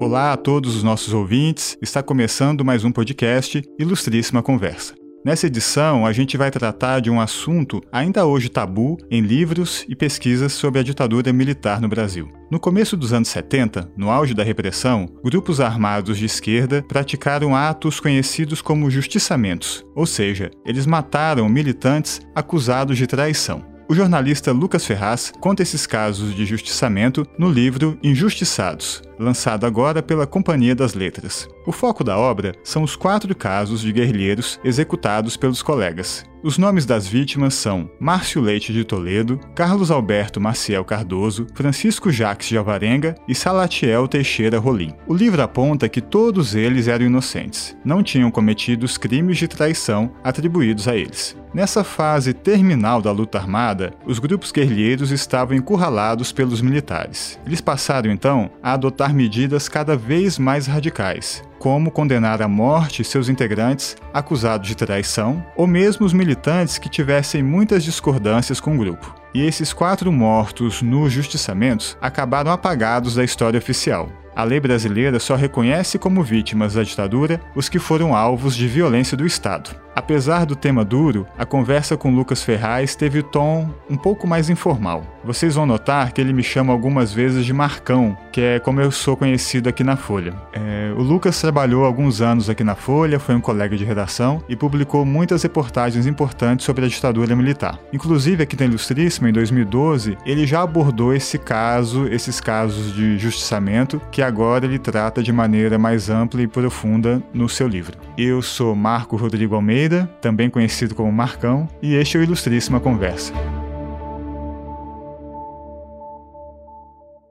Olá a todos os nossos ouvintes, está começando mais um podcast Ilustríssima Conversa. Nessa edição, a gente vai tratar de um assunto ainda hoje tabu em livros e pesquisas sobre a ditadura militar no Brasil. No começo dos anos 70, no auge da repressão, grupos armados de esquerda praticaram atos conhecidos como justiçamentos, ou seja, eles mataram militantes acusados de traição. O jornalista Lucas Ferraz conta esses casos de justiçamento no livro Injustiçados, lançado agora pela Companhia das Letras. O foco da obra são os quatro casos de guerrilheiros executados pelos colegas. Os nomes das vítimas são Márcio Leite de Toledo, Carlos Alberto Maciel Cardoso, Francisco Jacques de Alvarenga e Salatiel Teixeira Rolim. O livro aponta que todos eles eram inocentes, não tinham cometido os crimes de traição atribuídos a eles. Nessa fase terminal da luta armada, os grupos guerrilheiros estavam encurralados pelos militares. Eles passaram então a adotar medidas cada vez mais radicais, como condenar à morte seus integrantes acusados de traição, ou mesmo os militantes que tivessem muitas discordâncias com o grupo. E esses quatro mortos nos justiçamentos acabaram apagados da história oficial. A lei brasileira só reconhece como vítimas da ditadura os que foram alvos de violência do Estado. Apesar do tema duro, a conversa com Lucas Ferraz teve tom um pouco mais informal. Vocês vão notar que ele me chama algumas vezes de Marcão, que é como eu sou conhecido aqui na Folha. É, o Lucas trabalhou alguns anos aqui na Folha, foi um colega de redação e publicou muitas reportagens importantes sobre a ditadura militar. Inclusive, aqui na Ilustríssima, em 2012, ele já abordou esse caso, esses casos de justiçamento, que agora ele trata de maneira mais ampla e profunda no seu livro. Eu sou Marco Rodrigo Almeida, também conhecido como Marcão, e este é o Ilustríssima Conversa.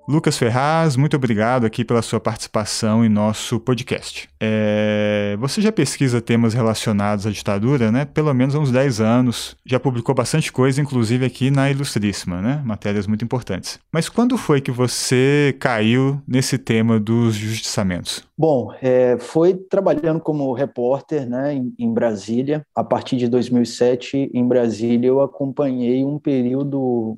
Lucas Ferraz, muito obrigado aqui pela sua participação em nosso podcast. É, você já pesquisa temas relacionados à ditadura, né? Pelo menos há uns 10 anos. Já publicou bastante coisa, inclusive aqui na Ilustríssima, né? Matérias muito importantes. Mas quando foi que você caiu nesse tema dos justiçamentos? Bom, é, foi trabalhando como repórter né, em, em, Brasília. A partir de 2007, em Brasília, eu acompanhei um período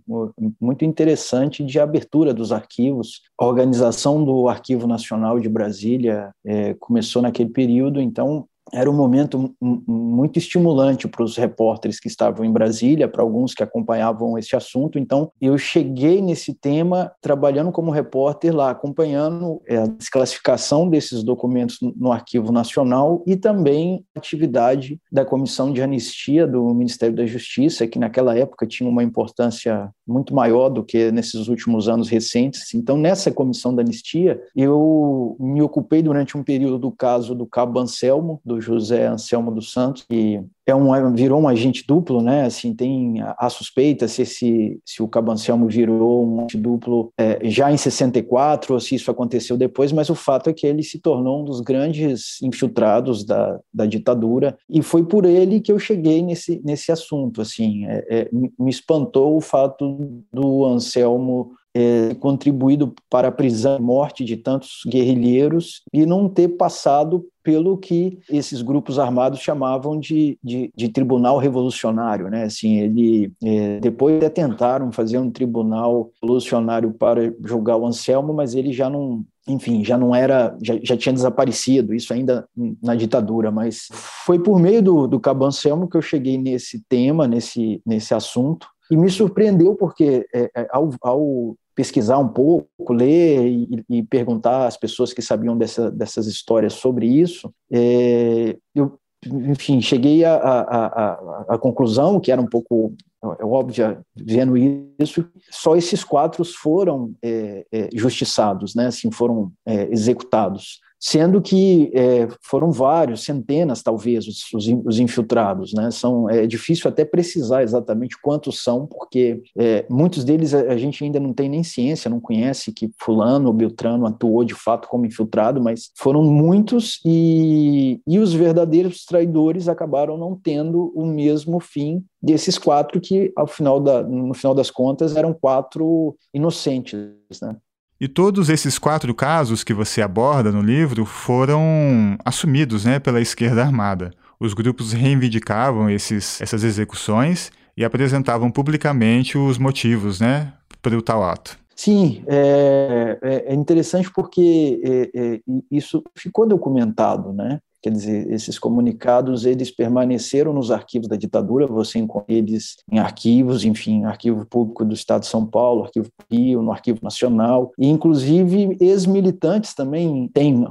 muito interessante de abertura dos arquivos. A organização do Arquivo Nacional de Brasília é, começou naquele período, então era um momento muito estimulante para os repórteres que estavam em Brasília, para alguns que acompanhavam esse assunto. Então, eu cheguei nesse tema trabalhando como repórter lá, acompanhando é, a desclassificação desses documentos no Arquivo Nacional e também a atividade da Comissão de Anistia do Ministério da Justiça, que naquela época tinha uma importância muito maior do que nesses últimos anos recentes. Então, nessa Comissão da Anistia, eu me ocupei durante um período do caso do Cabo Anselmo, do José Anselmo dos Santos, que é um, virou um agente duplo, né? Assim, tem a, a suspeita se, esse, se o Cabo Anselmo virou um agente duplo é, já em 64 ou se isso aconteceu depois, mas o fato é que ele se tornou um dos grandes infiltrados da, da ditadura e foi por ele que eu cheguei nesse, nesse assunto, assim, é, é, me espantou o fato do Anselmo é, contribuído para a prisão e morte de tantos guerrilheiros e não ter passado pelo que esses grupos armados chamavam de, de, de tribunal revolucionário, né? Assim, ele é, depois até tentaram fazer um tribunal revolucionário para julgar o Anselmo, mas ele já não, enfim, já não era, já, já tinha desaparecido, isso ainda na ditadura, mas foi por meio do, do Cabo Anselmo que eu cheguei nesse tema, nesse, nesse assunto, e me surpreendeu porque é, é ao, ao pesquisar um pouco, ler e, e, perguntar às pessoas que sabiam dessa, dessas histórias sobre isso, é, eu, enfim, cheguei à conclusão, que era um pouco é óbvio, vendo isso, só esses quatro foram é, é, justiçados, né? assim, foram é, executados sendo que é, foram vários, centenas talvez, os, os, infiltrados. Né? São, é difícil até precisar exatamente quantos são, porque é, muitos deles a, a, gente ainda não tem nem ciência, não conhece que fulano ou Beltrano atuou de fato como infiltrado, mas foram muitos e, e os verdadeiros traidores acabaram não tendo o mesmo fim desses quatro que, ao final da, no final das contas, eram quatro inocentes. Né? E todos esses quatro casos que você aborda no livro foram assumidos né, pela esquerda armada. Os grupos reivindicavam esses, essas execuções e apresentavam publicamente os motivos, né, para o tal ato. Sim, é, é, é interessante porque é, é, isso ficou documentado, né? Quer dizer, esses comunicados, eles permaneceram nos arquivos da ditadura, você encontra eles em arquivos, enfim, arquivo público do Estado de São Paulo, arquivo Rio, no arquivo nacional, e inclusive ex-militantes também têm,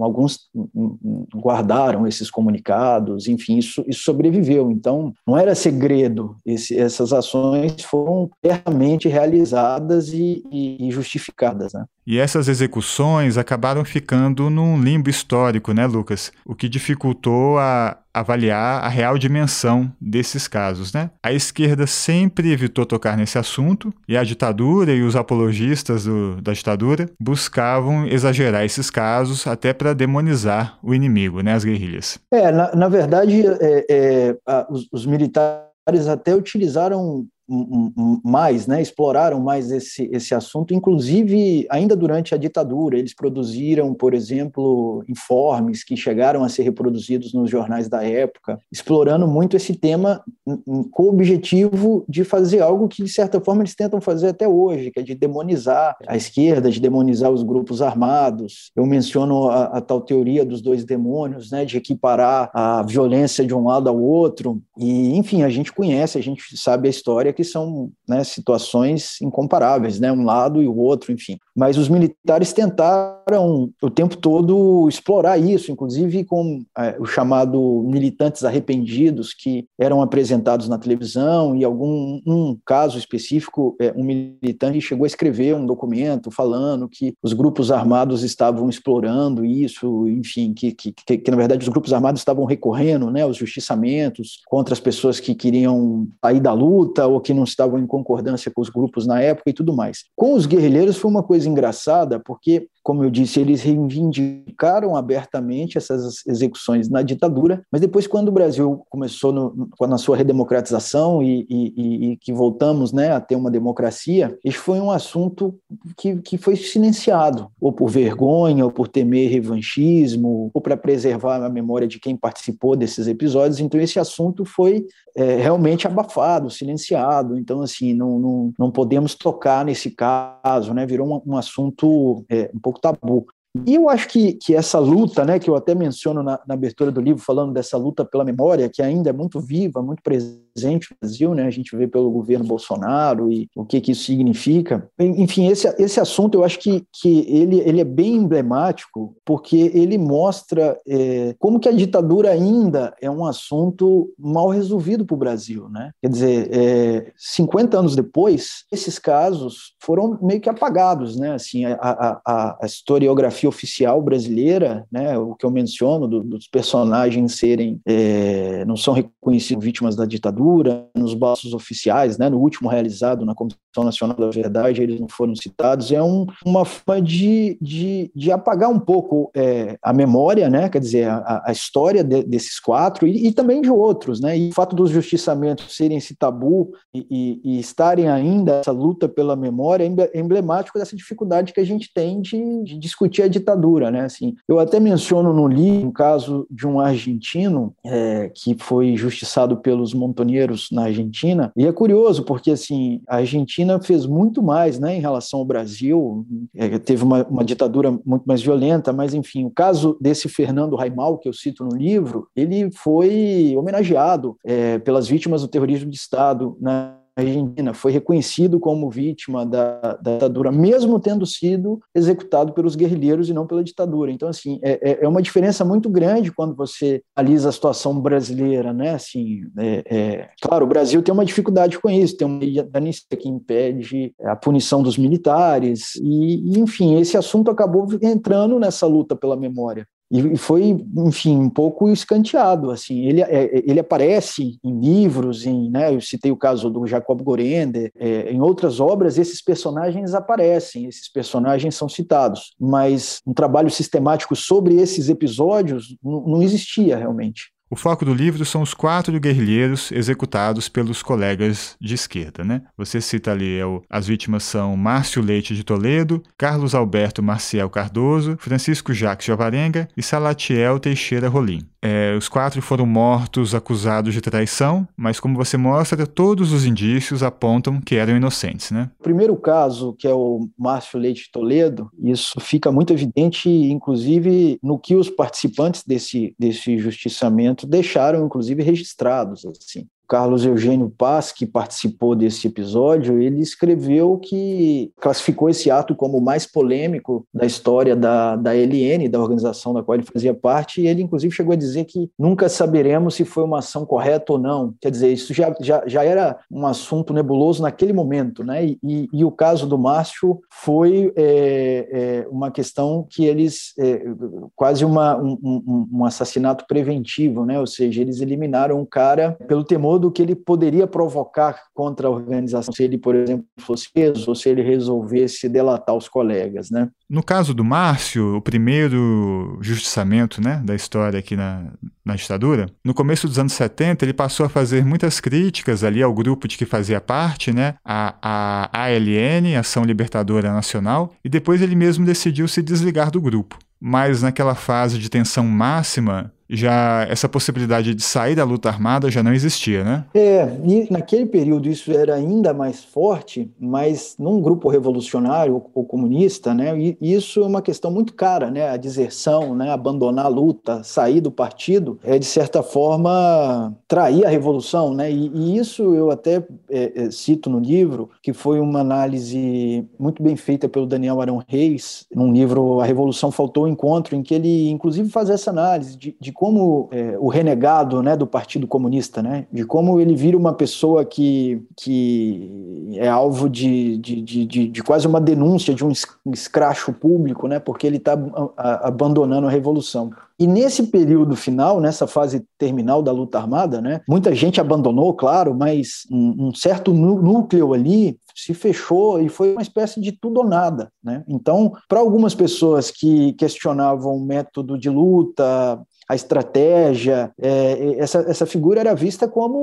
alguns guardaram esses comunicados, enfim, isso, isso sobreviveu. Então, não era segredo, esse, essas ações foram realmente realizadas e, e, e justificadas, né? E essas execuções acabaram ficando num limbo histórico, né, Lucas? O que dificultou a avaliar a real dimensão desses casos, né? A esquerda sempre evitou tocar nesse assunto e a ditadura e os apologistas do, da ditadura buscavam exagerar esses casos até para demonizar o inimigo, né, as guerrilhas. É, na, na verdade, é, é, os, os militares até utilizaram mais, né, exploraram mais esse, esse assunto, inclusive ainda durante a ditadura, eles produziram, por exemplo, informes que chegaram a ser reproduzidos nos jornais da época, explorando muito esse tema com o objetivo de fazer algo que, de certa forma, eles tentam fazer até hoje, que é de demonizar a esquerda, de demonizar os grupos armados. Eu menciono a, a tal teoria dos dois demônios, né, de equiparar a violência de um lado ao outro, e, enfim, a gente conhece, a gente sabe a história que são né, situações incomparáveis, né, um lado e o outro, enfim. Mas os militares tentaram o tempo todo explorar isso, inclusive com é, o chamado militantes arrependidos que eram apresentados na televisão e algum um caso específico, é, um militante chegou a escrever um documento falando que os grupos armados estavam explorando isso, enfim, que, que, que, que na verdade os grupos armados estavam recorrendo, né, aos justiçamentos contra as pessoas que queriam sair da luta ou que não estavam em concordância com os grupos na época e tudo mais. Com os guerrilheiros foi uma coisa engraçada, porque como eu disse, eles reivindicaram abertamente essas execuções na ditadura, mas depois, quando o Brasil começou no, na sua redemocratização e, e, e, que voltamos né, a ter uma democracia, isso foi um assunto que, que foi silenciado, ou por vergonha, ou por temer revanchismo, ou para preservar a memória de quem participou desses episódios. Então, esse assunto foi é, realmente abafado, silenciado. Então, assim, não, não, não podemos tocar nesse caso, né? virou um, um assunto é, um pouco tabu. E eu acho que, que essa luta, né, que eu até menciono na, na, abertura do livro, falando dessa luta pela memória, que ainda é muito viva, muito presente no Brasil, né, a gente vê pelo governo Bolsonaro e o que, que isso significa. Enfim, esse, esse assunto eu acho que, que ele, ele é bem emblemático, porque ele mostra é, como que a ditadura ainda é um assunto mal resolvido para o Brasil. Né? Quer dizer, é, 50 anos depois, esses casos foram meio que apagados. Né? Assim, a, a, a historiografia oficial brasileira, né, o que eu menciono do, dos personagens serem é, não são reconhecidos vítimas da ditadura, nos baços oficiais, né, no último realizado na Comissão Nacional da Verdade, eles não foram citados, é um, uma forma de, de, de apagar um pouco é, a memória, né, quer dizer, a, a história de, desses quatro e, e, também de outros, né, e o fato dos justiçamentos serem esse tabu e, e, e estarem ainda essa luta pela memória é emblemático dessa dificuldade que a gente tem de, de discutir a ditadura, né? Assim, eu até menciono no livro um caso de um argentino é, que foi justiçado pelos montoneiros na Argentina, e é curioso porque assim a Argentina fez muito mais, né, em relação ao Brasil, é, teve uma, uma, ditadura muito mais violenta, mas enfim, o caso desse Fernando Raimal que eu cito no livro, ele foi homenageado é, pelas vítimas do terrorismo de Estado na Argentina foi reconhecido como vítima da, da, ditadura, mesmo tendo sido executado pelos guerrilheiros e não pela ditadura. Então, assim, é, é, é uma diferença muito grande quando você analisa a situação brasileira, né? Assim, é, é, claro, o Brasil tem uma dificuldade com isso, tem uma anistia que impede a punição dos militares e, enfim, esse assunto acabou entrando nessa luta pela memória e foi, enfim, um pouco escanteado, assim, ele, é, ele aparece em livros, em, né, eu citei o caso do Jacob Gorender, é, em outras obras esses personagens aparecem, esses personagens são citados, mas um trabalho sistemático sobre esses episódios não existia realmente. O foco do livro são os quatro guerrilheiros executados pelos colegas de esquerda. Né? Você cita ali, é as vítimas são Márcio Leite de Toledo, Carlos Alberto Marcial Cardoso, Francisco Jacques Javarenga e Salatiel Teixeira Rolim. É, os quatro foram mortos acusados de traição, mas como você mostra, todos os indícios apontam que eram inocentes, né? O primeiro caso, que é o Márcio Leite Toledo, isso fica muito evidente, inclusive, no que os participantes desse, desse justiçamento deixaram, inclusive, registrados. Assim. Carlos Eugênio Paz, que participou desse episódio, ele escreveu que classificou esse ato como o mais polêmico da história da, da LN, da organização da qual ele fazia parte, e ele inclusive chegou a dizer que nunca saberemos se foi uma ação correta ou não. Quer dizer, isso já, já, já era um assunto nebuloso naquele momento, né? E, e, e o caso do Márcio foi é, é, uma questão que eles, é, quase uma, um, um, um assassinato preventivo, né? Ou seja, eles eliminaram o cara pelo temor do que ele poderia provocar contra a organização se ele, por exemplo, fosse preso ou se ele resolvesse delatar os colegas, né? No caso do Márcio, o primeiro justiçamento né, da história aqui na, na ditadura, no começo dos anos 70 ele passou a fazer muitas críticas ali ao grupo de que fazia parte, né, a, a ALN, Ação Libertadora Nacional, e depois ele mesmo decidiu se desligar do grupo. Mas naquela fase de tensão máxima, já essa possibilidade de sair da luta armada já não existia, né? É, e naquele período isso era ainda mais forte, mas num grupo revolucionário ou comunista, né, e isso é uma questão muito cara, né, a deserção, né, abandonar a luta, sair do partido, é de certa forma trair a revolução, né, e, e isso eu até é, é, cito no livro, que foi uma análise muito bem feita pelo Daniel Arão Reis, num livro A Revolução Faltou o Encontro, em que ele inclusive faz essa análise de, de como é, o renegado né, do Partido Comunista, né, de como ele vira uma pessoa que, que é alvo de, de, de, de quase uma denúncia de um escracho público, né, porque ele está abandonando a revolução. E nesse período final, nessa fase terminal da luta armada, né, muita gente abandonou, claro, mas um, um certo núcleo ali se fechou e foi uma espécie de tudo ou nada. Né? Então, para algumas pessoas que questionavam o método de luta, a estratégia. É, essa, essa figura era vista como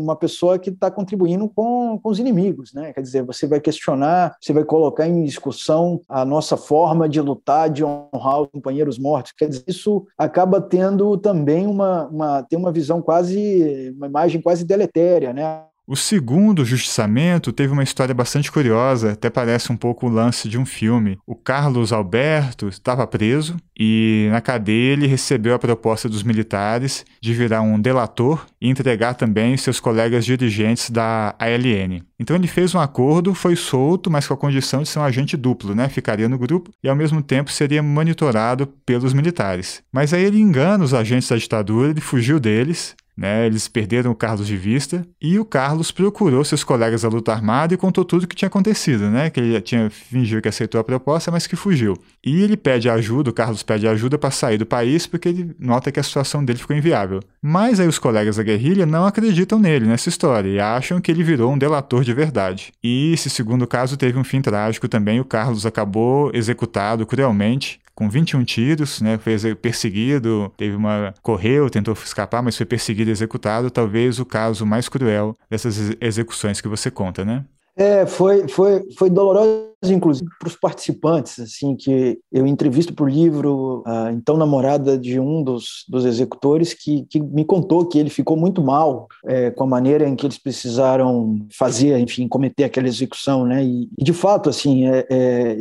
uma pessoa que está contribuindo com, com os inimigos, né? Quer dizer, você vai questionar, você vai colocar em discussão a nossa forma de lutar, de honrar os companheiros mortos. Quer dizer, isso acaba tendo também uma, uma, tem uma visão quase, uma imagem quase deletéria, né? O segundo justiçamento teve uma história bastante curiosa, até parece um pouco o lance de um filme. O Carlos Alberto estava preso e na cadeia ele recebeu a proposta dos militares de virar um delator e entregar também seus colegas dirigentes da ALN. Então ele fez um acordo, foi solto, mas com a condição de ser um agente duplo, né? Ficaria no grupo e ao mesmo tempo seria monitorado pelos militares. Mas aí ele engana os agentes da ditadura, ele fugiu deles né, eles perderam o Carlos de vista e o Carlos procurou seus colegas da luta armada e contou tudo o que tinha acontecido, né, que ele tinha fingido que aceitou a proposta, mas que fugiu. E ele pede ajuda, o Carlos pede ajuda para sair do país porque ele nota que a situação dele ficou inviável. Mas aí os colegas da guerrilha não acreditam nele nessa história e acham que ele virou um delator de verdade. E esse segundo caso teve um fim trágico também, o Carlos acabou executado cruelmente com 21 tiros, né, foi perseguido, teve uma correu, tentou escapar, mas foi perseguido e executado, talvez o caso mais cruel dessas execuções que você conta, né? É, foi, foi, foi doloroso inclusive para os participantes, assim, que eu entrevisto por livro a então namorada de um dos, dos executores que, que me contou que ele ficou muito mal é, com a maneira em que eles precisaram fazer, enfim, cometer aquela execução, né? E, e de fato, assim, é, é,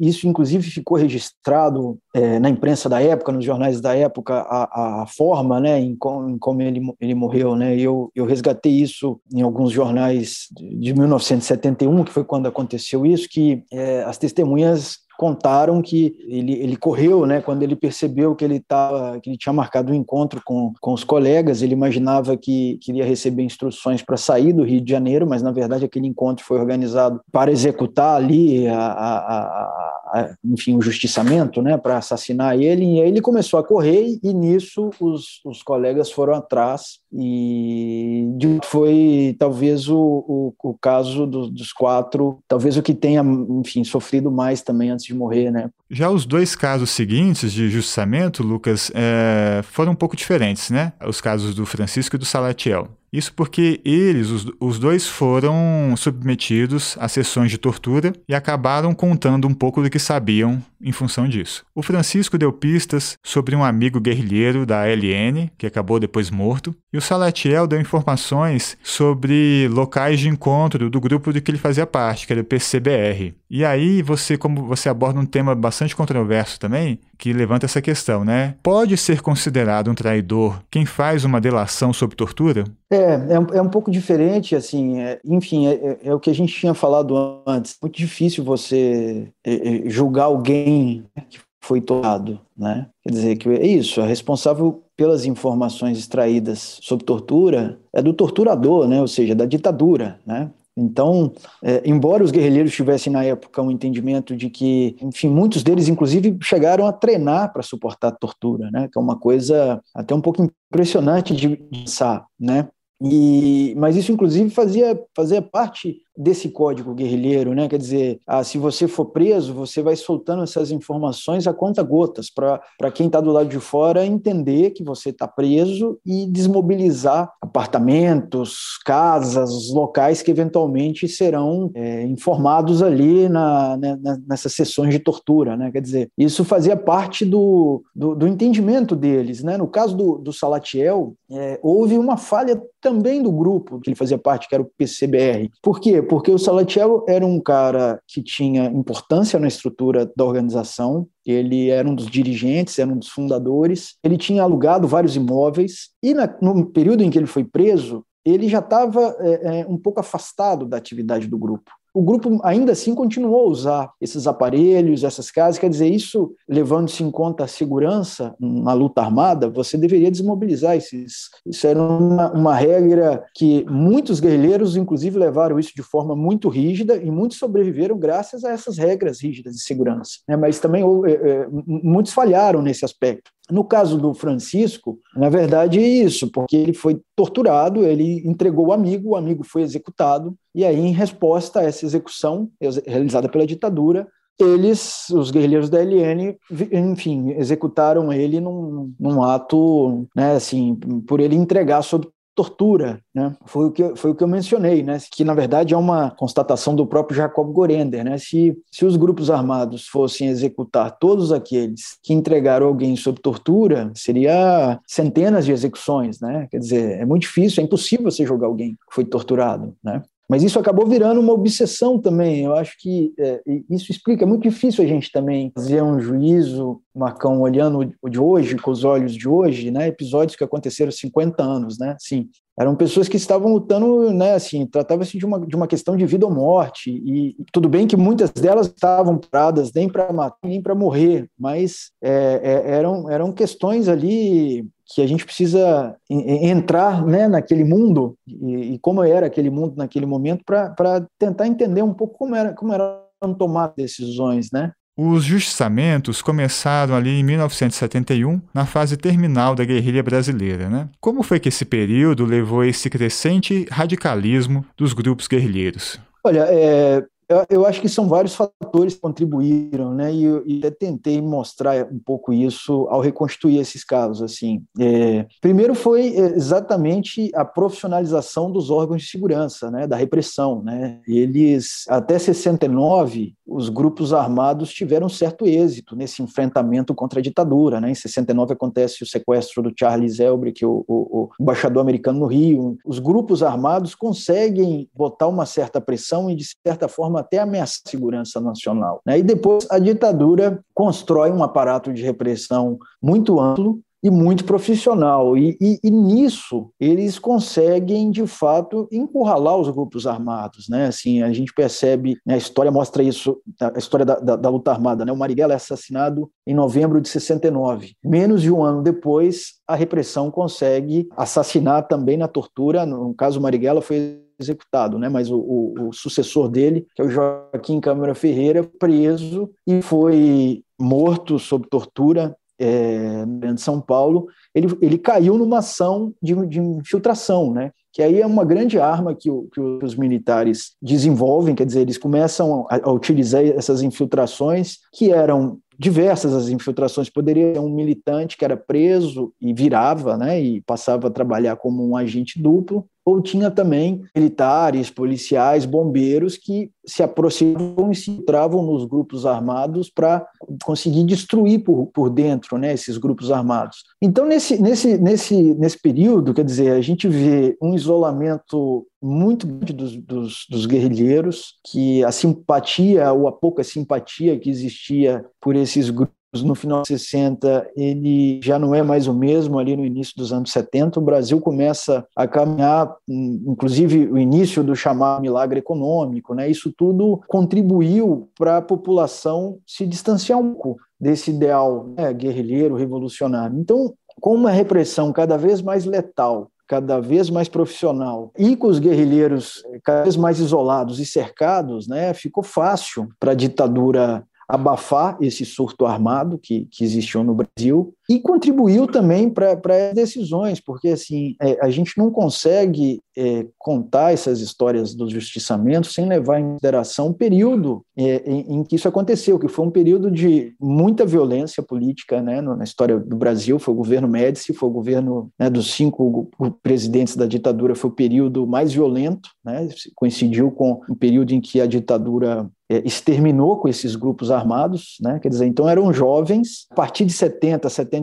isso inclusive ficou registrado é, na imprensa da época, nos jornais da época, a, a forma, né, em, com, em como ele, ele morreu, né? Eu, eu resgatei isso em alguns jornais de 1971, que foi quando aconteceu isso, que é, as testemunhas contaram que ele, ele correu, né, quando ele percebeu que ele tava, que ele tinha marcado um encontro com, com os colegas, ele imaginava que queria receber instruções para sair do Rio de Janeiro, mas na verdade aquele encontro foi organizado para executar ali a, a, a, enfim, o justiçamento, né, para assassinar ele, e aí ele começou a correr e nisso os, os colegas foram atrás e foi talvez o, o, o caso do, dos quatro, talvez o que tenha, enfim, sofrido mais também antes de morrer, né? Já os dois casos seguintes de justamento, Lucas, é, foram um pouco diferentes, né? Os casos do Francisco e do Salatiel. Isso porque eles, os, os, dois, foram submetidos a sessões de tortura e acabaram contando um pouco do que sabiam em função disso. O Francisco deu pistas sobre um amigo guerrilheiro da LN, que acabou depois morto, e o Salatiel deu informações sobre locais de encontro do grupo de que ele fazia parte, que era o PCBR. E aí você, como você aborda um tema bastante controverso também, que levanta essa questão, né? Pode ser considerado um traidor quem faz uma delação sob tortura? É, é um, é um pouco diferente, assim, é, enfim, é, é, é, o que a gente tinha falado antes. Muito difícil você é, é, julgar alguém que foi torturado, né? Quer dizer, que é isso, a responsável pelas informações extraídas sob tortura é do torturador, né? Ou seja, da ditadura, né? Então, é, embora os guerrilheiros tivessem na época um entendimento de que, enfim, muitos deles inclusive chegaram a treinar para suportar a tortura, né? Que é uma coisa até um pouco impressionante de pensar, né? E, mas isso, inclusive, fazia, fazia parte desse código guerrilheiro, né? Quer dizer, ah, se você for preso, você vai soltando essas informações a conta gotas para quem está do lado de fora entender que você está preso e desmobilizar apartamentos, casas, locais que eventualmente serão é, informados ali na, né, nessas sessões de tortura, né? Quer dizer, isso fazia parte do, do, do entendimento deles, né? No caso do, do Salatiel, é, houve uma falha também do grupo que ele fazia parte, que era o PCBR. Por quê? Porque o Salatiel era um cara que tinha importância na estrutura da organização, ele era um dos dirigentes, era um dos fundadores, ele tinha alugado vários imóveis, e na, no período em que ele foi preso, ele já estava é, é, um pouco afastado da atividade do grupo o grupo ainda assim continuou a usar esses aparelhos, essas casas. Quer dizer, isso levando-se em conta a segurança na luta armada, você deveria desmobilizar esses. Isso era uma, uma regra que muitos guerrilheiros, inclusive, levaram isso de forma muito rígida e muitos sobreviveram graças a essas regras rígidas de segurança. Né? Mas também é, é, muitos falharam nesse aspecto. No caso do Francisco, na verdade é isso, porque ele foi torturado, ele entregou o amigo, o amigo foi executado, e aí, em resposta a essa execução realizada pela ditadura, eles, os guerrilheiros da LN, enfim, executaram ele num, num ato, né, assim, por ele entregar sob tortura, né? Foi o que foi o que eu mencionei, né? Que na verdade é uma constatação do próprio Jacob Gorender, né? Se se os grupos armados fossem executar todos aqueles que entregaram alguém sob tortura, seria centenas de execuções, né? Quer dizer, é muito difícil, é impossível você jogar alguém que foi torturado, né? Mas isso acabou virando uma obsessão também. Eu acho que é, isso explica. É muito difícil a gente também fazer um juízo, Marcão, olhando o de hoje, com os olhos de hoje, né? Episódios que aconteceram há 50 anos, né? Sim, eram pessoas que estavam lutando, né? Assim, tratava-se de uma, de uma questão de vida ou morte. E tudo bem que muitas delas estavam paradas nem para matar, nem para morrer, mas é, é, eram, eram questões ali que a gente precisa entrar né, naquele mundo e, e, como era aquele mundo naquele momento para tentar entender um pouco como era como eram tomar decisões, né? Os justiçamentos começaram ali em 1971, na fase terminal da guerrilha brasileira. Né? Como foi que esse período levou a esse crescente radicalismo dos grupos guerrilheiros? Olha, é, eu, acho que são vários fatores que contribuíram, né? E eu, eu tentei mostrar um pouco isso ao reconstruir esses casos. Assim, é, primeiro foi exatamente a profissionalização dos órgãos de segurança, né? Da repressão, né? Eles até 69 os grupos armados tiveram certo êxito nesse enfrentamento contra a ditadura, né? Em 69 acontece o sequestro do Charles Elbrick, o, o, o embaixador americano no Rio. Os grupos armados conseguem botar uma certa pressão e de certa forma até ameaçar a segurança nacional. Né? E depois a ditadura constrói um aparato de repressão muito amplo e muito profissional. E, e, e, nisso eles conseguem, de fato, encurralar os grupos armados. Né? Assim, a gente percebe, né, a história mostra isso, a história da, da, da, luta armada. Né? O Marighella é assassinado em novembro de 69. Menos de um ano depois, a repressão consegue assassinar também na tortura. No caso, o Marighella foi executado, né? mas o, o, o, sucessor dele, que é o Joaquim Câmara Ferreira, preso e foi morto sob tortura é, de São Paulo. Ele, ele caiu numa ação de, de infiltração, né? que aí é uma grande arma que, o, que, os militares desenvolvem, quer dizer, eles começam a, a, utilizar essas infiltrações que eram diversas as infiltrações. Poderia ser um militante que era preso e virava, né, e passava a trabalhar como um agente duplo, ou tinha também militares, policiais, bombeiros que se aproximavam e se entravam nos grupos armados para conseguir destruir por, por dentro né, esses grupos armados. Então, nesse, nesse, nesse, nesse período, quer dizer, a gente vê um isolamento muito grande dos, dos, dos guerrilheiros, que a simpatia ou a pouca simpatia que existia por esses grupos no final de 60 ele já não é mais o mesmo ali no início dos anos 70 o Brasil começa a caminhar inclusive o início do chamado milagre econômico né? Isso tudo contribuiu para a população se distanciar um pouco desse ideal né, guerrilheiro revolucionário. Então com uma repressão cada vez mais letal cada vez mais profissional e com os guerrilheiros cada vez mais isolados e cercados, né, ficou fácil para a ditadura abafar esse surto armado que, que existiu no Brasil e contribuiu também para as decisões, porque assim é, a gente não consegue é, contar essas histórias dos justiçamentos sem levar em consideração o período é, em, em, que isso aconteceu, que foi um período de muita violência política né, na história do Brasil, foi o governo Médici, foi o governo né, dos cinco presidentes da ditadura, foi o período mais violento, né, coincidiu com o período em que a ditadura é, exterminou com esses grupos armados, né? quer dizer, então eram jovens, a partir de 70, 70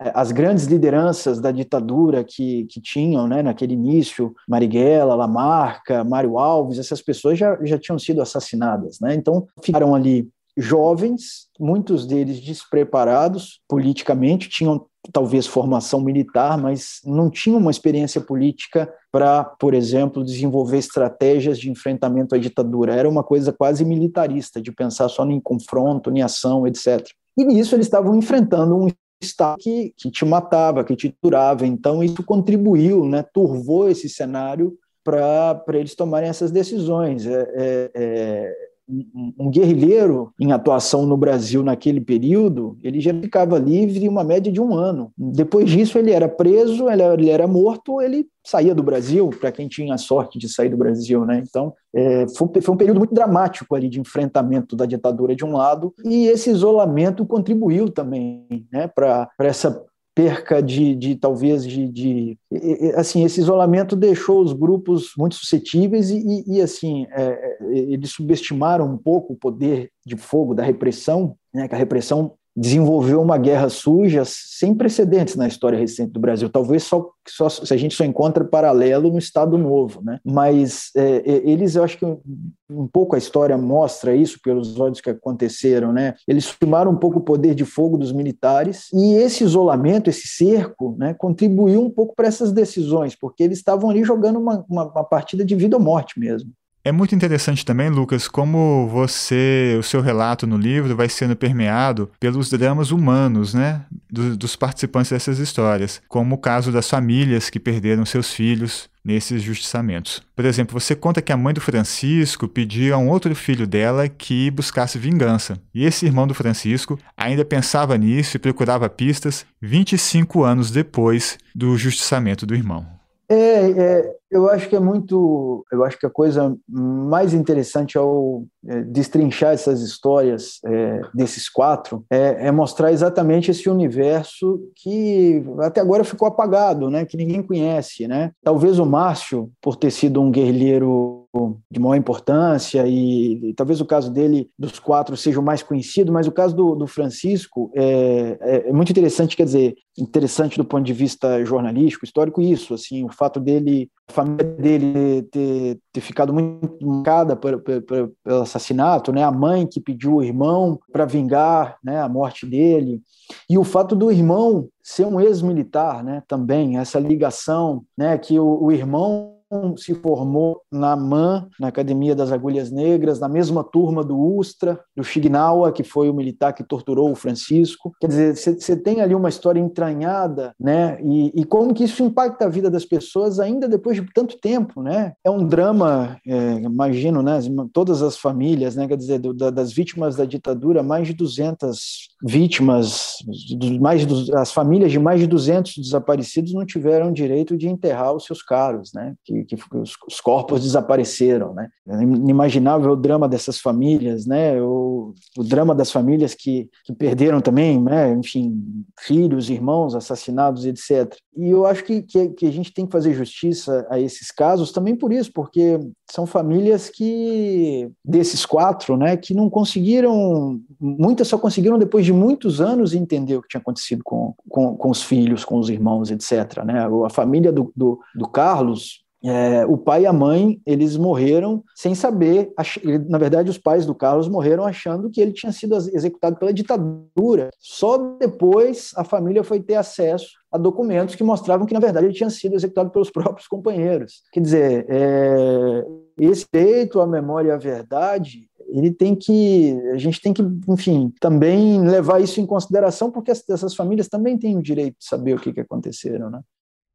é, as grandes lideranças da ditadura que, que tinham né, naquele início, Marighella, Lamarca, Mário Alves, essas pessoas já, já tinham sido assassinadas. Né? Então, ficaram ali jovens, muitos deles despreparados politicamente, tinham talvez formação militar, mas não tinham uma experiência política para, por exemplo, desenvolver estratégias de enfrentamento à ditadura. Era uma coisa quase militarista, de pensar só em confronto, em ação, etc. E nisso eles estavam enfrentando um Estado que, que te matava, que te torturava. Então, isso contribuiu, né, turvou esse cenário para eles tomarem essas decisões. É, é, é um, guerrilheiro em atuação no Brasil naquele período, ele já ficava livre uma média de um ano. Depois disso, ele era preso, ele era, morto, ele saía do Brasil, para quem tinha a sorte de sair do Brasil, né? Então, é, foi, foi, um período muito dramático ali de enfrentamento da ditadura de um lado, e esse isolamento contribuiu também, né, para essa perca de, de talvez de, de, assim esse isolamento deixou os grupos muito suscetíveis e, e, assim é, é, eles subestimaram um pouco o poder de fogo da repressão né, que a repressão desenvolveu uma guerra suja sem precedentes na história recente do Brasil. Talvez só, só se a gente só encontra paralelo no Estado Novo, né? Mas é, é eles, eu acho que um pouco a história mostra isso pelos olhos que aconteceram, né? Eles sumaram um pouco o poder de fogo dos militares e esse isolamento, esse cerco, né, contribuiu um pouco para essas decisões, porque eles estavam ali jogando uma, uma, uma partida de vida ou morte mesmo. É muito interessante também, Lucas, como você, o seu relato no livro vai sendo permeado pelos dramas humanos, né, do, dos participantes dessas histórias, como o caso das famílias que perderam seus filhos nesses justiçamentos. Por exemplo, você conta que a mãe do Francisco pediu a um outro filho dela que buscasse vingança. E esse irmão do Francisco ainda pensava nisso e procurava pistas 25 anos depois do justiçamento do irmão. É, é, eu acho que é muito. Eu acho que a coisa mais interessante ao é, destrinchar essas histórias é, desses quatro é, é, mostrar exatamente esse universo que até agora ficou apagado, né? Que ninguém conhece, né? Talvez o Márcio, por ter sido um guerrilheiro de maior importância e, e, talvez o caso dele dos quatro seja o mais conhecido, mas o caso do, do Francisco é, é, é, muito interessante, quer dizer, interessante do ponto de vista jornalístico, histórico, isso, assim, o fato dele, a família dele ter, ter ficado muito marcada pelo, assassinato, né, a mãe que pediu o irmão para vingar, né, a morte dele, e o fato do irmão ser um ex-militar, né, também, essa ligação, né, que o, o irmão se formou na MAN, na Academia das Agulhas Negras, na mesma turma do Ustra, do Chignawa, que foi o militar que torturou o Francisco. Quer dizer, você tem ali uma história entranhada, né? E, e, como que isso impacta a vida das pessoas ainda depois de tanto tempo, né? É um drama, é, imagino, né? Todas as famílias, né? Quer dizer, do, da, das vítimas da ditadura, mais de 200 vítimas, mais as famílias de mais de 200 desaparecidos não tiveram direito de enterrar os seus caros, né? Que que, os, os, corpos desapareceram, né? Inimaginável o drama dessas famílias, né? O, o drama das famílias que, que perderam também, né? Enfim, filhos, irmãos assassinados, etc. E eu acho que, que, que a gente tem que fazer justiça a esses casos também por isso, porque são famílias que desses quatro, né? Que não conseguiram, muitas só conseguiram depois de muitos anos entender o que tinha acontecido com, com, com os filhos, com os irmãos, etc. Né? A família do, do, do Carlos, é, o pai e a mãe, eles morreram sem saber, na verdade os pais do Carlos morreram achando que ele tinha sido executado pela ditadura. Só depois a família foi ter acesso a documentos que mostravam que na verdade ele tinha sido executado pelos próprios companheiros. Quer dizer, é, esse direito à memória e à verdade ele tem que, a gente tem que, enfim, também levar isso em consideração, porque essas famílias também têm o direito de saber o que, que aconteceram, né?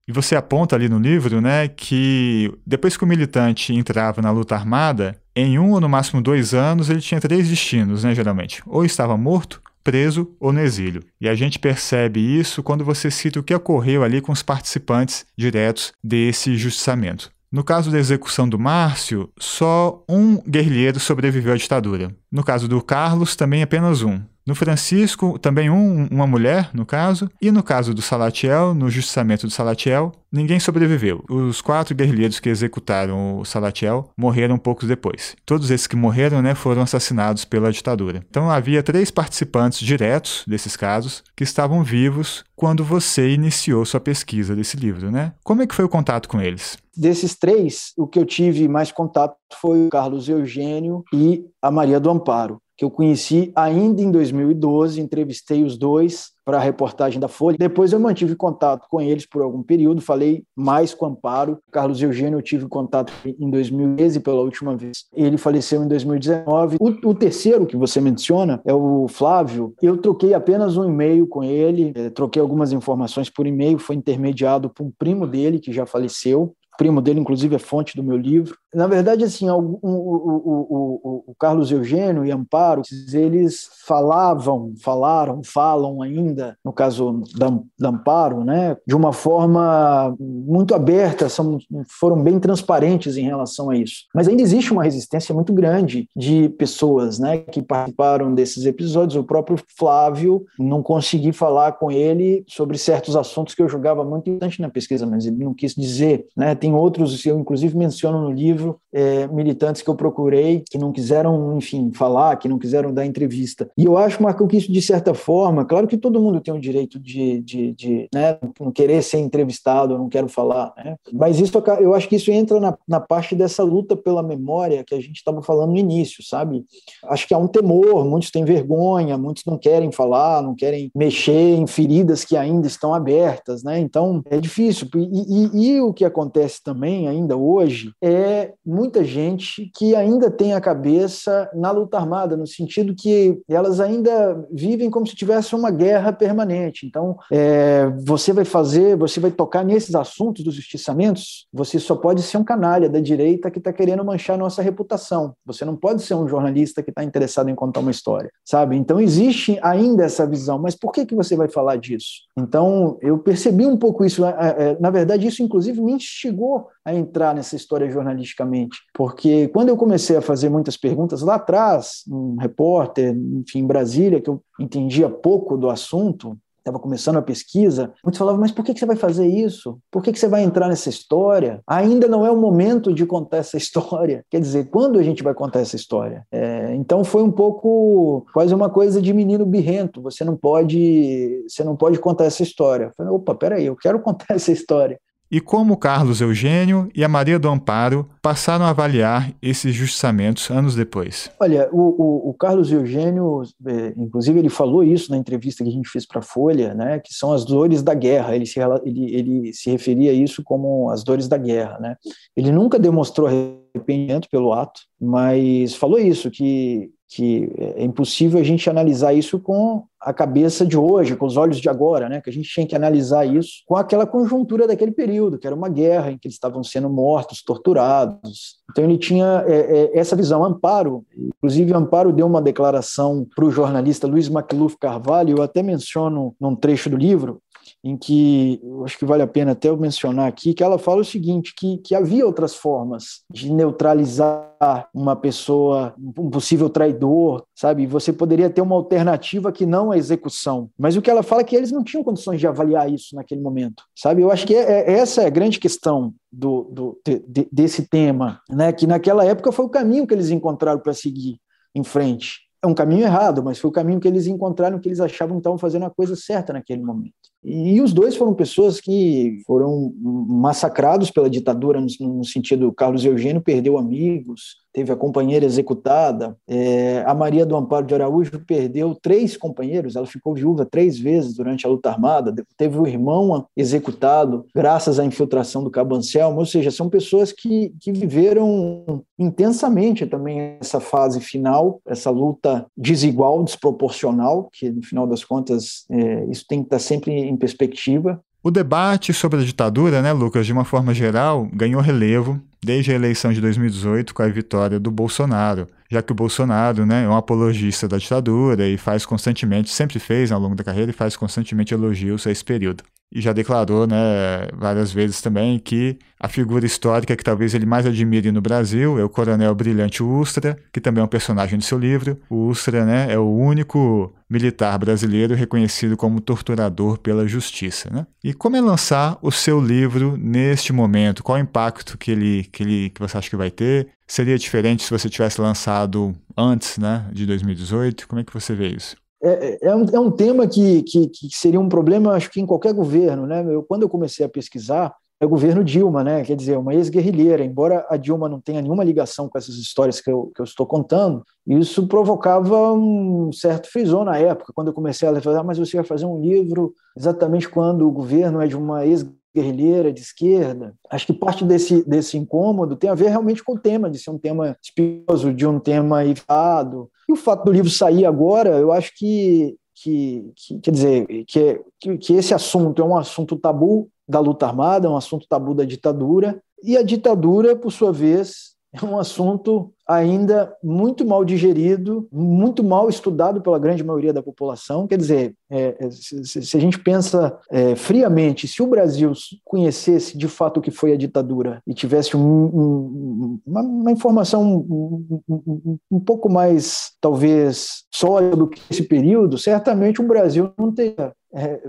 E você aponta ali no livro, né, que depois que o militante entrava na luta armada, em um ou no máximo dois anos ele tinha três destinos, né, geralmente. Ou estava morto, preso ou no exílio. E a gente percebe isso quando você cita o que ocorreu ali com os participantes diretos desse justiçamento. No caso da execução do Márcio, só um guerrilheiro sobreviveu à ditadura. No caso do Carlos, também apenas um. No Francisco, também um, uma mulher, no caso. E no caso do Salatiel, no justiçamento do Salatiel, ninguém sobreviveu. Os quatro guerrilheiros que executaram o Salatiel morreram poucos depois. Todos esses que morreram né, foram assassinados pela ditadura. Então havia três participantes diretos desses casos que estavam vivos quando você iniciou sua pesquisa desse livro, né? Como é que foi o contato com eles? Desses três, o que eu tive mais contato foi o Carlos Eugênio e a Maria do Amparo que eu conheci ainda em 2012, entrevistei os dois para a reportagem da Folha. Depois eu mantive contato com eles por algum período, falei mais com Amparo. Carlos Eugênio eu tive contato em 2013 pela última vez. Ele faleceu em 2019. O, o terceiro que você menciona é o Flávio. Eu troquei apenas um e-mail com ele, é, troquei algumas informações por e-mail, foi intermediado por um primo dele que já faleceu primo dele, inclusive, é fonte do meu livro. Na verdade, assim, o, o, o, o, Carlos Eugênio e Amparo, eles falavam, falaram, falam ainda, no caso da, da Amparo, né, de uma forma muito aberta, são, foram bem transparentes em relação a isso. Mas ainda existe uma resistência muito grande de pessoas né, que participaram desses episódios. O próprio Flávio, não consegui falar com ele sobre certos assuntos que eu julgava muito importante na pesquisa, mas ele não quis dizer. Né, tem outros, eu inclusive menciono no livro, é, militantes que eu procurei, que não quiseram, enfim, falar, que não quiseram dar entrevista. E eu acho, Marco, que isso, de certa forma, claro que todo mundo tem o direito de, de, de né, não querer ser entrevistado, não quero falar, né? mas isso, eu acho que isso entra na, na parte dessa luta pela memória que a gente estava falando no início, sabe? Acho que há um temor, muitos têm vergonha, muitos não querem falar, não querem mexer em feridas que ainda estão abertas, né? Então, é difícil. E, e, e o que acontece acontece também ainda hoje é muita gente que ainda tem a cabeça na luta armada, no sentido que elas ainda vivem como se tivesse uma guerra permanente. Então, é, você vai fazer, você vai tocar nesses assuntos dos justiçamentos, você só pode ser um canalha da direita que está querendo manchar nossa reputação. Você não pode ser um jornalista que está interessado em contar uma história, sabe? Então, existe ainda essa visão, mas por que, que você vai falar disso? Então, eu percebi um pouco isso. É, é, na verdade, isso inclusive me instigou a entrar nessa história jornalisticamente, porque quando eu comecei a fazer muitas perguntas lá atrás, um repórter, enfim, em Brasília, que eu entendia pouco do assunto, estava começando a pesquisa, muitos falavam, mas por que você vai fazer isso? Por que você vai entrar nessa história? Ainda não é o momento de contar essa história. Quer dizer, quando a gente vai contar essa história? É, então foi um pouco quase uma coisa de menino birrento. Você não pode, você não pode contar essa história. Eu falei, opa, peraí, eu quero contar essa história e como Carlos Eugênio e a Maria do Amparo passaram a avaliar esses justiçamentos anos depois. Olha, o, o, o Carlos Eugênio, é, inclusive, ele falou isso na entrevista que a gente fez para a Folha, né, que são as dores da guerra. Ele se, ele, ele se referia a isso como as dores da guerra. Né? Ele nunca demonstrou arrependimento pelo ato, mas falou isso, que que é impossível a gente analisar isso com a cabeça de hoje, com os olhos de agora, né? Que a gente tinha que analisar isso com aquela conjuntura daquele período, que era uma guerra em que eles estavam sendo mortos, torturados. Então ele tinha é, é, essa visão. Amparo, inclusive Amparo deu uma declaração para o jornalista Luiz Macluf Carvalho, eu até menciono num trecho do livro, em que acho que vale a pena até eu mencionar aqui, que ela fala o seguinte, que, que havia outras formas de neutralizar uma pessoa, um possível traidor, sabe? Você poderia ter uma alternativa que não a execução. Mas o que ela fala é que eles não tinham condições de avaliar isso naquele momento, sabe? Eu acho que é, é, essa é a grande questão do, do de, desse tema, né? Que naquela época foi o caminho que eles encontraram para seguir em frente. É um caminho errado, mas foi o caminho que eles encontraram que eles achavam que estavam fazendo a coisa certa naquele momento. E os dois foram pessoas que foram massacrados pela ditadura, no, sentido, Carlos Eugênio perdeu amigos, teve a companheira executada. É, a Maria do Amparo de Araújo perdeu três companheiros, ela ficou viúva três vezes durante a luta armada. Teve o irmão executado graças à infiltração do Cabo Anselmo. Ou seja, são pessoas que, que viveram intensamente também essa fase final, essa luta desigual, desproporcional, que no final das contas é, isso tem que estar sempre em perspectiva. O debate sobre a ditadura, né, Lucas, de uma forma geral, ganhou relevo desde a eleição de 2018 com a vitória do Bolsonaro, já que o Bolsonaro né, é um apologista da ditadura e faz constantemente, sempre fez ao longo da carreira, e faz constantemente elogios a esse período e já declarou né, várias vezes também que a figura histórica que talvez ele mais admire no Brasil é o Coronel Brilhante Ustra, que também é um personagem do seu livro. O Ustra né, é o único militar brasileiro reconhecido como torturador pela justiça. Né? E como é lançar o seu livro neste momento? Qual o impacto que, ele, que, ele, que você acha que vai ter? Seria diferente se você tivesse lançado antes né, de 2018? Como é que você vê isso? É, é, um, é um tema que, que, que, seria um problema, acho que em qualquer governo. Né? Eu, quando eu comecei a pesquisar, é o governo Dilma, né? quer dizer, uma ex-guerrilheira. Embora a Dilma não tenha nenhuma ligação com essas histórias que eu, que eu estou contando, isso provocava um certo frisão na época, quando eu comecei a falar, ah, mas você vai fazer um livro exatamente quando o governo é de uma ex guerrilheira de esquerda. Acho que parte desse, desse incômodo tem a ver realmente com o tema, de ser um tema espinhoso, de um tema evitado. E o fato do livro sair agora, eu acho que, que, que quer dizer, que, que, que esse assunto é um assunto tabu da luta armada, é um assunto tabu da ditadura, e a ditadura, por sua vez, é um assunto ainda muito mal digerido, muito mal estudado pela grande maioria da população. Quer dizer, é, é se, se, a gente pensa é, friamente, se o Brasil conhecesse de fato o que foi a ditadura e tivesse um, um, uma, uma, informação um, um, pouco mais, talvez, sólida do que esse período, certamente o Brasil não teria é,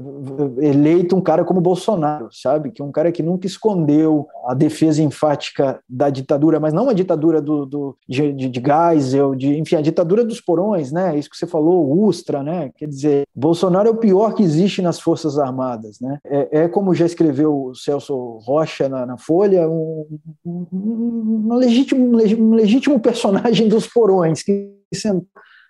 eleito um cara como Bolsonaro, sabe? Que é um cara que nunca escondeu a defesa enfática da ditadura, mas não a ditadura do, do de, de, de Geisel, de, enfim, a ditadura dos porões, né? Isso que você falou, Ustra, né? Quer dizer, Bolsonaro é o pior que existe nas Forças Armadas, né? É, é como já escreveu o Celso Rocha na, na Folha, um, um, um, legítimo, um legítimo personagem dos porões que sentou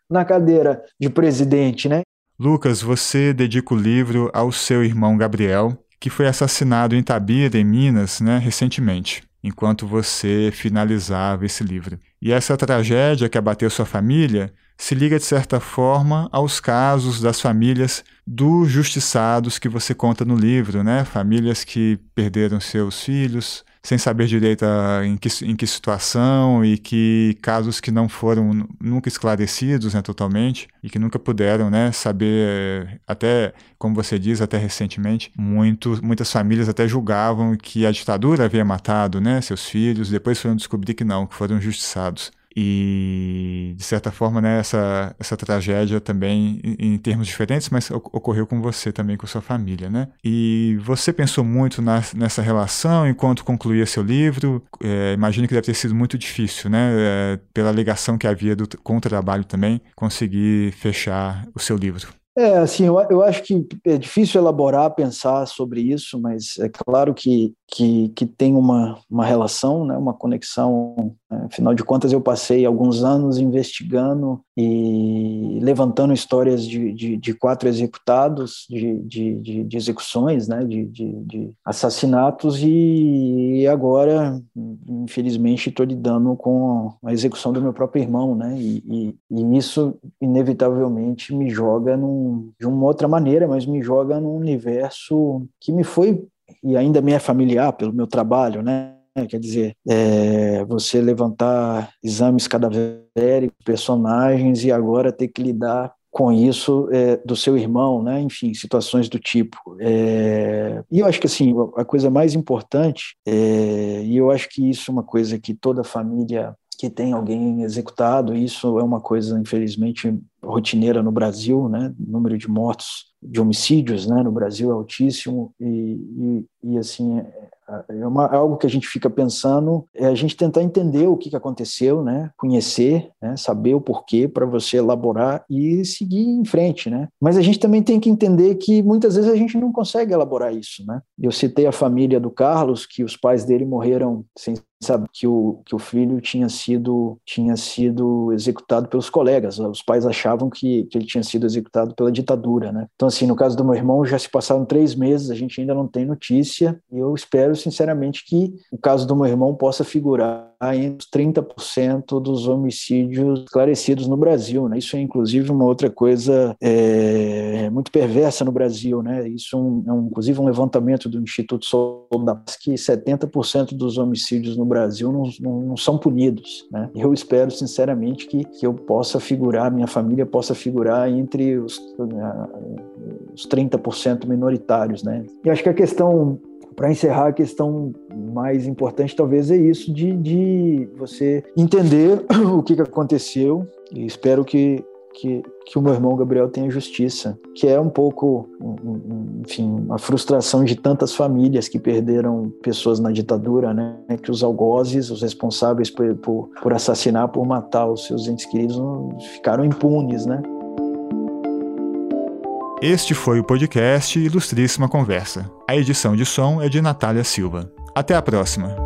na cadeira de presidente, né? Lucas, você dedica o livro ao seu irmão Gabriel, que foi assassinado em Tabira, em Minas, né, recentemente, enquanto você finalizava esse livro. E essa tragédia que abateu sua família se liga, de certa forma, aos casos das famílias dos justiçados que você conta no livro, né? Famílias que perderam seus filhos, sem saber direito a, em, que, em que situação e que casos que não foram nunca esclarecidos né, totalmente e que nunca puderam né, saber, até, como você diz, até recentemente, muito, muitas famílias até julgavam que a ditadura havia matado né, seus filhos, depois foram descobrir que não, que foram justiçados. E, de certa forma, né, essa, essa tragédia também, em, em, termos diferentes, mas ocorreu com você também, com sua família, né? E você pensou muito na, nessa relação enquanto concluía seu livro? É, imagino que deve ter sido muito difícil, né? É, pela ligação que havia do, com o trabalho também, conseguir fechar o seu livro. É, assim, eu, eu acho que é difícil elaborar, pensar sobre isso, mas é claro que, que, que tem uma, uma relação, né, uma conexão. Né, afinal de contas, eu passei alguns anos investigando e levantando histórias de, de, de quatro executados, de, de, de, execuções, né, de, assassinatos, e agora, infelizmente, estou lidando com a execução do meu próprio irmão, né, e, e, e isso, inevitavelmente, me joga num de uma outra maneira, mas me joga num universo que me foi e ainda me é familiar pelo meu trabalho, né? Quer dizer, é, você levantar exames cadavéricos, personagens e agora ter que lidar com isso é, do seu irmão, né? Enfim, situações do tipo. É, e eu acho que assim a coisa mais importante é, e eu acho que isso é uma coisa que toda família que tem alguém executado, isso é uma coisa infelizmente rotineira no Brasil, né? O número de mortos de homicídios, né, no Brasil é altíssimo e, e, e assim é, é uma, algo que a gente fica pensando, é a gente tentar entender o que, que aconteceu, né? conhecer, né? saber o porquê para você elaborar e seguir em frente. Né? Mas a gente também tem que entender que muitas vezes a gente não consegue elaborar isso. Né? Eu citei a família do Carlos, que os pais dele morreram sem sabe que o, que o filho tinha sido tinha sido executado pelos colegas os pais achavam que, que ele tinha sido executado pela ditadura né? Então assim no caso do meu irmão já se passaram três meses a gente ainda não tem notícia e eu espero sinceramente que o caso do meu irmão possa figurar entre os 30% dos homicídios esclarecidos no Brasil né isso é inclusive uma outra coisa é, muito perversa no Brasil né isso é, um, é um, inclusive um levantamento do Instituto Soldas que 70% dos homicídios no Brasil não, não, não são punidos. Né? Eu espero, sinceramente, que, que eu possa figurar, minha família possa figurar entre os, os 30% minoritários. Né? E acho que a questão para encerrar, a questão mais importante talvez é isso de, de você entender o que, que aconteceu e espero que que, que o meu irmão Gabriel tenha justiça, que é um pouco, enfim, a frustração de tantas famílias que perderam pessoas na ditadura, né? Que os algozes, os responsáveis por, por, por assassinar, por matar os seus entes queridos, ficaram impunes, né? Este foi o podcast Ilustríssima Conversa. A edição de som é de Natália Silva. Até a próxima!